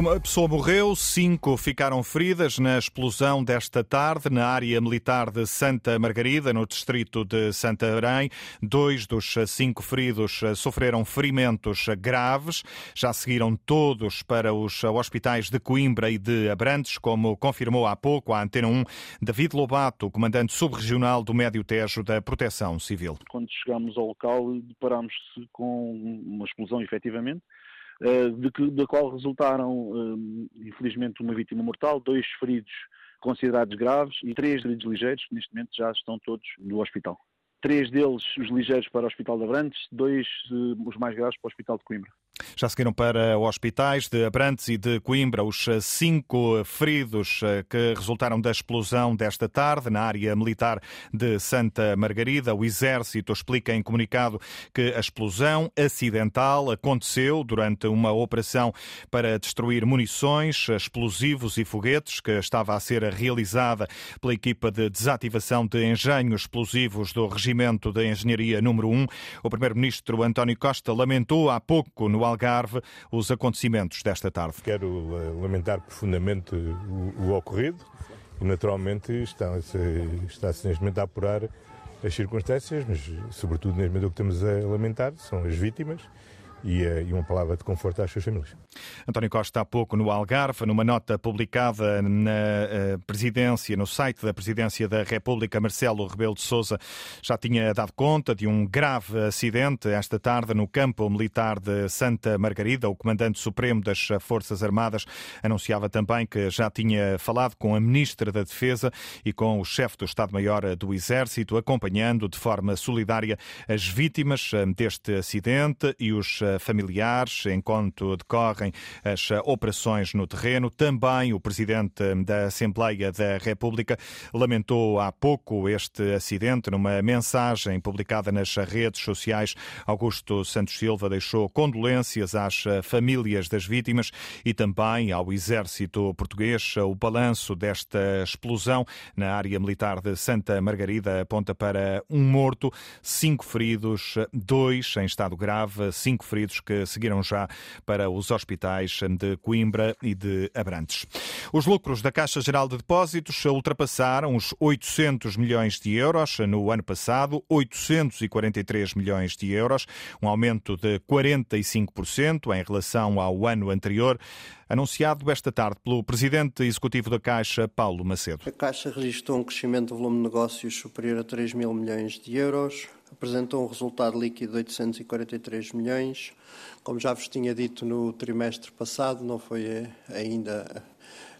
Uma pessoa morreu, cinco ficaram feridas na explosão desta tarde na área militar de Santa Margarida, no distrito de Santarém. Dois dos cinco feridos sofreram ferimentos graves. Já seguiram todos para os hospitais de Coimbra e de Abrantes, como confirmou há pouco a Antena 1 David Lobato, comandante subregional do Médio Tejo da Proteção Civil. Quando chegamos ao local, deparámos-se com uma explosão, efetivamente de que, da qual resultaram, eh, infelizmente, uma vítima mortal, dois feridos considerados graves e três feridos ligeiros, que neste momento já estão todos no hospital. Três deles, os ligeiros, para o Hospital de Abrantes, dois, eh, os mais graves, para o Hospital de Coimbra. Já seguiram para hospitais de Abrantes e de Coimbra os cinco feridos eh, que resultaram da explosão desta tarde na área militar de Santa Margarida. O Exército explica em comunicado que a explosão acidental aconteceu durante uma operação para destruir munições, explosivos e foguetes que estava a ser realizada pela equipa de desativação de engenhos explosivos do Regimento de Engenharia número 1. O primeiro-ministro António Costa lamentou há pouco no Algarve os acontecimentos desta tarde. Quero eh, lamentar profundamente o, o ocorrido e, naturalmente, está-se está neste momento a apurar as circunstâncias, mas, sobretudo, neste momento, o que temos a lamentar são as vítimas e, eh, e uma palavra de conforto às suas famílias. António Costa, há pouco no Algarve, numa nota publicada na eh, presidência, no site da Presidência da República, Marcelo Rebelo de Sousa já tinha dado conta de um grave acidente esta tarde no campo militar de Santa Margarida. O comandante supremo das Forças Armadas anunciava também que já tinha falado com a ministra da Defesa e com o chefe do Estado-Maior do Exército, acompanhando de forma solidária as vítimas eh, deste acidente e os familiares enquanto decorrem as operações no terreno. Também o presidente da Assembleia da República lamentou há pouco este acidente numa mensagem publicada nas redes sociais. Augusto Santos Silva deixou condolências às famílias das vítimas e também ao exército português. O balanço desta explosão na área militar de Santa Margarida aponta para um morto, cinco feridos, dois em estado grave, cinco feridos feridos que seguiram já para os hospitais de Coimbra e de Abrantes. Os lucros da Caixa Geral de Depósitos ultrapassaram os 800 milhões de euros no ano passado, 843 milhões de euros, um aumento de 45% em relação ao ano anterior anunciado esta tarde pelo presidente executivo da Caixa, Paulo Macedo. A Caixa registrou um crescimento do volume de negócios superior a 3 mil milhões de euros, apresentou um resultado líquido de 843 milhões. Como já vos tinha dito no trimestre passado, não foi eh, ainda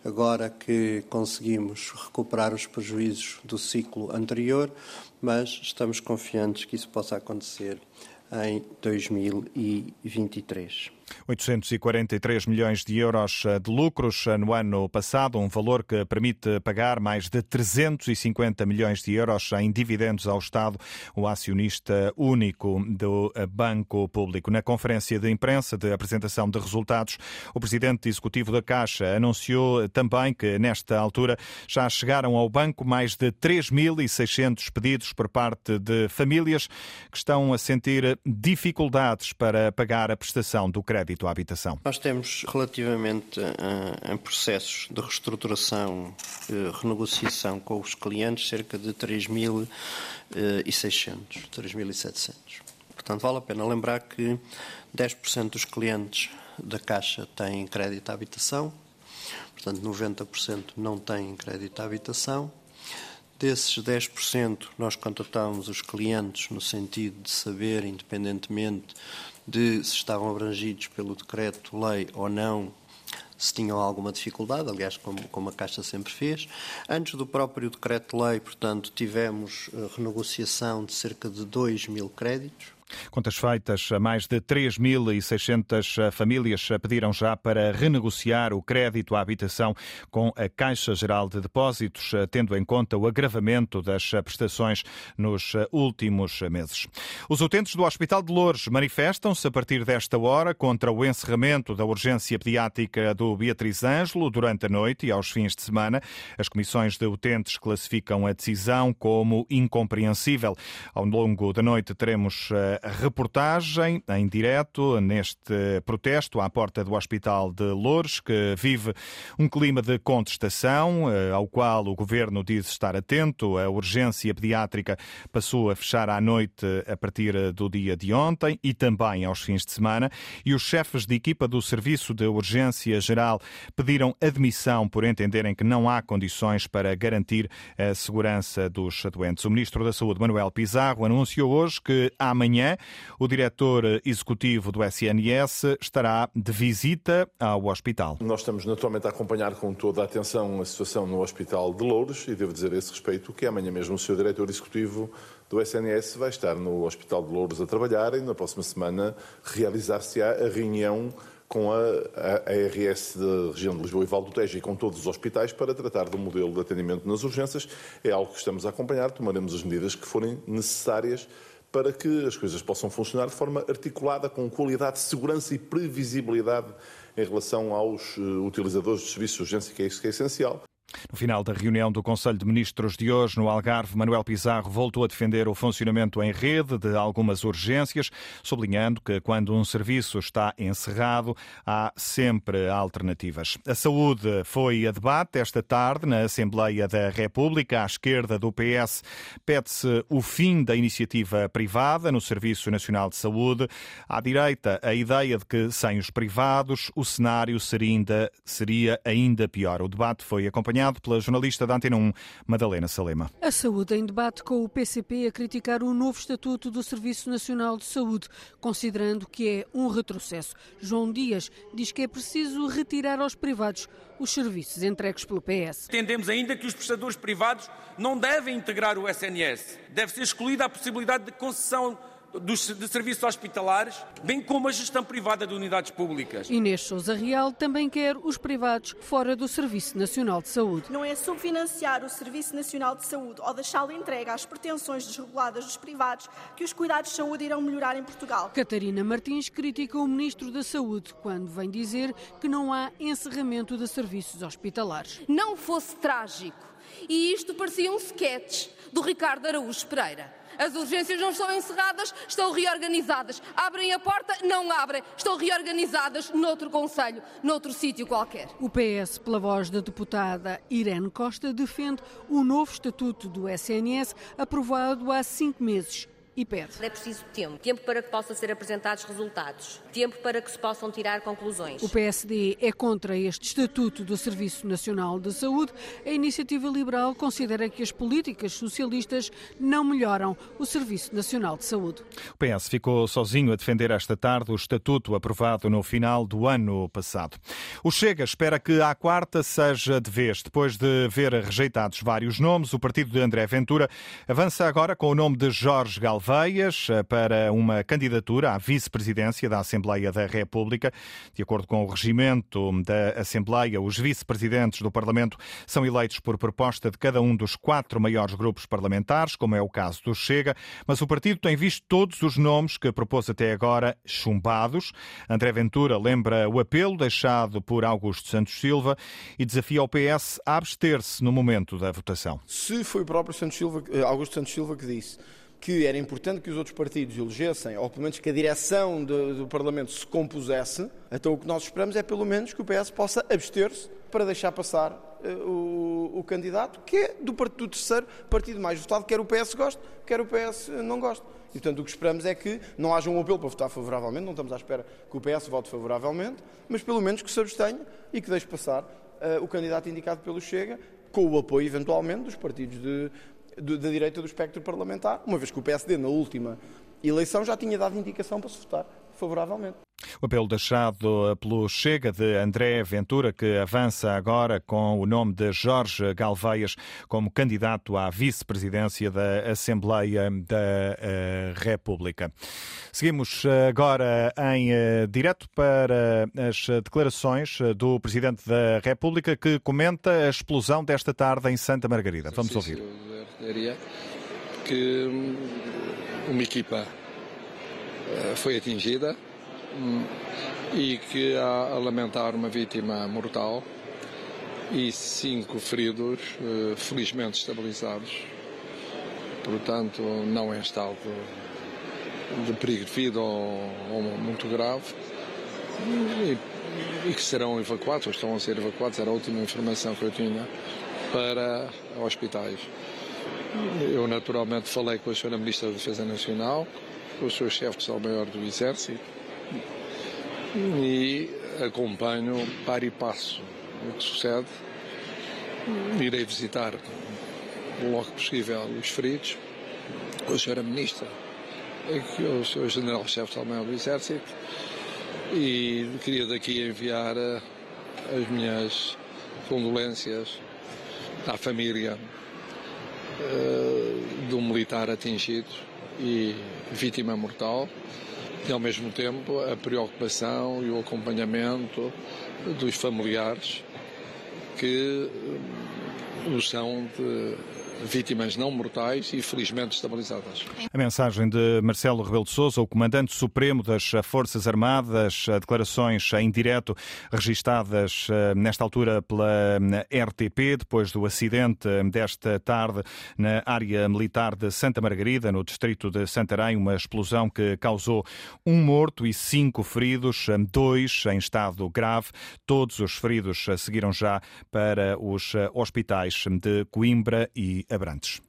agora que conseguimos recuperar os prejuízos do ciclo anterior, mas estamos confiantes que isso possa acontecer em 2023. 843 milhões de euros eh, de lucros eh, no ano passado, um valor que permite pagar mais de 350 milhões de euros em dividendos ao Estado, o acionista único do eh, Banco Público. Na conferência de imprensa de apresentação de resultados, o presidente executivo da Caixa anunciou também que, nesta altura, já chegaram ao banco mais de 3.600 pedidos por parte de famílias que estão a sentir dificuldades para pagar a prestação do crédito crédito à habitação? Nós temos, relativamente a, a processos de reestruturação, e renegociação com os clientes, cerca de 3.600, 3.700. Portanto, vale a pena lembrar que 10% dos clientes da Caixa têm crédito à habitação, portanto, 90% não têm crédito à habitação. Desses 10%, nós contratamos os clientes no sentido de saber, independentemente de se estavam abrangidos pelo decreto-lei ou não, se tinham alguma dificuldade, aliás, como, como a Caixa sempre fez. Antes do próprio decreto-lei, portanto, tivemos eh, renegociação de cerca de 2 mil créditos. Contas feitas, mais de 3.600 famílias pediram já para renegociar o crédito à habitação com a Caixa Geral de Depósitos, tendo em conta o agravamento das prestações nos últimos meses. Os utentes do Hospital de Lourdes manifestam-se a partir desta hora contra o encerramento da urgência pediátrica do Beatriz Ângelo durante a noite e aos fins de semana. As comissões de utentes classificam a decisão como incompreensível. Ao longo da noite teremos reportagem em direto neste protesto à porta do Hospital de Loures, que vive um clima de contestação, ao qual o governo diz estar atento. A urgência pediátrica passou a fechar à noite a partir do dia de ontem e também aos fins de semana, e os chefes de equipa do Serviço de Urgência Geral pediram admissão por entenderem que não há condições para garantir a segurança dos doentes. O Ministro da Saúde, Manuel Pizarro, anunciou hoje que amanhã o diretor executivo do SNS estará de visita ao hospital. Nós estamos naturalmente a acompanhar com toda a atenção a situação no Hospital de Louros e devo dizer a esse respeito que amanhã mesmo o Sr. Diretor Executivo do SNS vai estar no Hospital de Louros a trabalhar e na próxima semana realizar-se-á a reunião com a, a, a ARS da região de Lisboa e Val do Tejo e com todos os hospitais para tratar do modelo de atendimento nas urgências. É algo que estamos a acompanhar, tomaremos as medidas que forem necessárias para que as coisas possam funcionar de forma articulada, com qualidade, segurança e previsibilidade em relação aos uh, utilizadores de serviços de urgência, que é isso que é essencial. No final da reunião do Conselho de Ministros de hoje, no Algarve, Manuel Pizarro voltou a defender o funcionamento em rede de algumas urgências, sublinhando que quando um serviço está encerrado, há sempre alternativas. A saúde foi a debate esta tarde na Assembleia da República. À esquerda do PS pede-se o fim da iniciativa privada no Serviço Nacional de Saúde. À direita, a ideia de que sem os privados o cenário seria ainda, seria ainda pior. O debate foi acompanhado acompanhado pela jornalista da Antena 1, Madalena Salema. A saúde em debate com o PCP a criticar o novo estatuto do Serviço Nacional de Saúde, considerando que é um retrocesso. João Dias diz que é preciso retirar aos privados os serviços entregues pelo PS. Entendemos ainda que os prestadores privados não devem integrar o SNS. Deve ser excluída a possibilidade de concessão dos, de serviços hospitalares, bem como a gestão privada de unidades públicas. Inês Souza Real também quer os privados fora do Serviço Nacional de Saúde. Não é subfinanciar o Serviço Nacional de Saúde ou deixá-lo entregue às pretensões desreguladas dos privados que os cuidados de saúde irão melhorar em Portugal. Catarina Martins critica o Ministro da Saúde quando vem dizer que não há encerramento de serviços hospitalares. Não fosse trágico e isto parecia um sketch do Ricardo Araújo Pereira. As urgências não estão encerradas, estão reorganizadas. Abrem a porta, não abrem. Estão reorganizadas noutro conselho, noutro sítio qualquer. O PS, pela voz da deputada Irene Costa, defende o novo estatuto do SNS aprovado há cinco meses e pede. É preciso tempo. Tempo para que possam ser apresentados resultados. Tempo para que se possam tirar conclusões. O PSD é contra este Estatuto do Serviço Nacional de Saúde. A Iniciativa Liberal considera que as políticas socialistas não melhoram o Serviço Nacional de Saúde. O PS ficou sozinho a defender esta tarde o Estatuto aprovado no final do ano passado. O Chega espera que à quarta seja de vez. Depois de ver rejeitados vários nomes, o partido de André Ventura avança agora com o nome de Jorge Galvão Eh, para uma candidatura à vice-presidência da Assembleia da República. De acordo com o regimento da Assembleia, os vice-presidentes do Parlamento são eleitos por proposta de cada um dos quatro maiores grupos parlamentares, como é o caso do Chega, mas o partido tem visto todos os nomes que propôs até agora chumbados. André Ventura lembra o apelo deixado por Augusto Santos Silva e desafia o PS a abster-se no momento da votação. Se foi o próprio Santos Silva, eh, Augusto Santos Silva que disse que era importante que os outros partidos elegessem, ou pelo menos que a direção do, do Parlamento se compusesse, então o que nós esperamos é pelo menos que o PS possa abster-se para deixar passar uh, o, o, candidato, que é do, do terceiro partido mais votado, quer o PS goste, quer o PS não goste. E, portanto, o que esperamos é que não haja um apelo para votar favoravelmente, não estamos à espera que o PS vote favoravelmente, mas pelo menos que se abstenha e que deixe passar uh, o candidato indicado pelo Chega, com o apoio, eventualmente, dos partidos de, da direita do espectro parlamentar, uma vez que o PSD, na última eleição, já tinha dado indicação para se votar favoravelmente. O apelo deixado pelo Chega de André Ventura, que avança agora com o nome de Jorge Galveias como candidato à vice-presidência da Assembleia da eh, República. Seguimos agora em eh, direto para as declarações do Presidente da República, que comenta a explosão desta tarde em Santa Margarida. Vamos ouvir. Que hum, uma equipa eh, foi atingida hum, e que há a lamentar uma vítima mortal e cinco feridos, eh, felizmente estabilizados. Portanto, não é estado de perigo de vida ou, ou muito grave e, e, que serão evacuados, ou estão a ser evacuados, era a última informação que eu tinha, para hospitais. Eu naturalmente falei com a Sra. Ministra da Defesa Nacional, com o Sr. Chefe de Estado-Maior do Exército e acompanho par e passo o que sucede. Irei visitar logo possível os feridos, com a Sra. Ministra o Sr. General-Chefe de Estado-Maior do Exército e queria daqui enviar eh, as minhas condolências à família uh, de um militar atingido e vítima mortal e ao mesmo tempo a preocupação e o acompanhamento dos familiares que uh, são de vítimas não mortais e felizmente estabilizadas. A mensagem de Marcelo Rebelo de Sousa, o comandante supremo das Forças Armadas, declarações em direto registadas eh, nesta altura pela eh, RTP, depois do acidente desta tarde na área militar de Santa Margarida, no distrito de Santarém, uma explosão que causou um morto e cinco feridos, dois em estado grave. Todos os feridos seguiram já para os hospitais de Coimbra e Abrantes.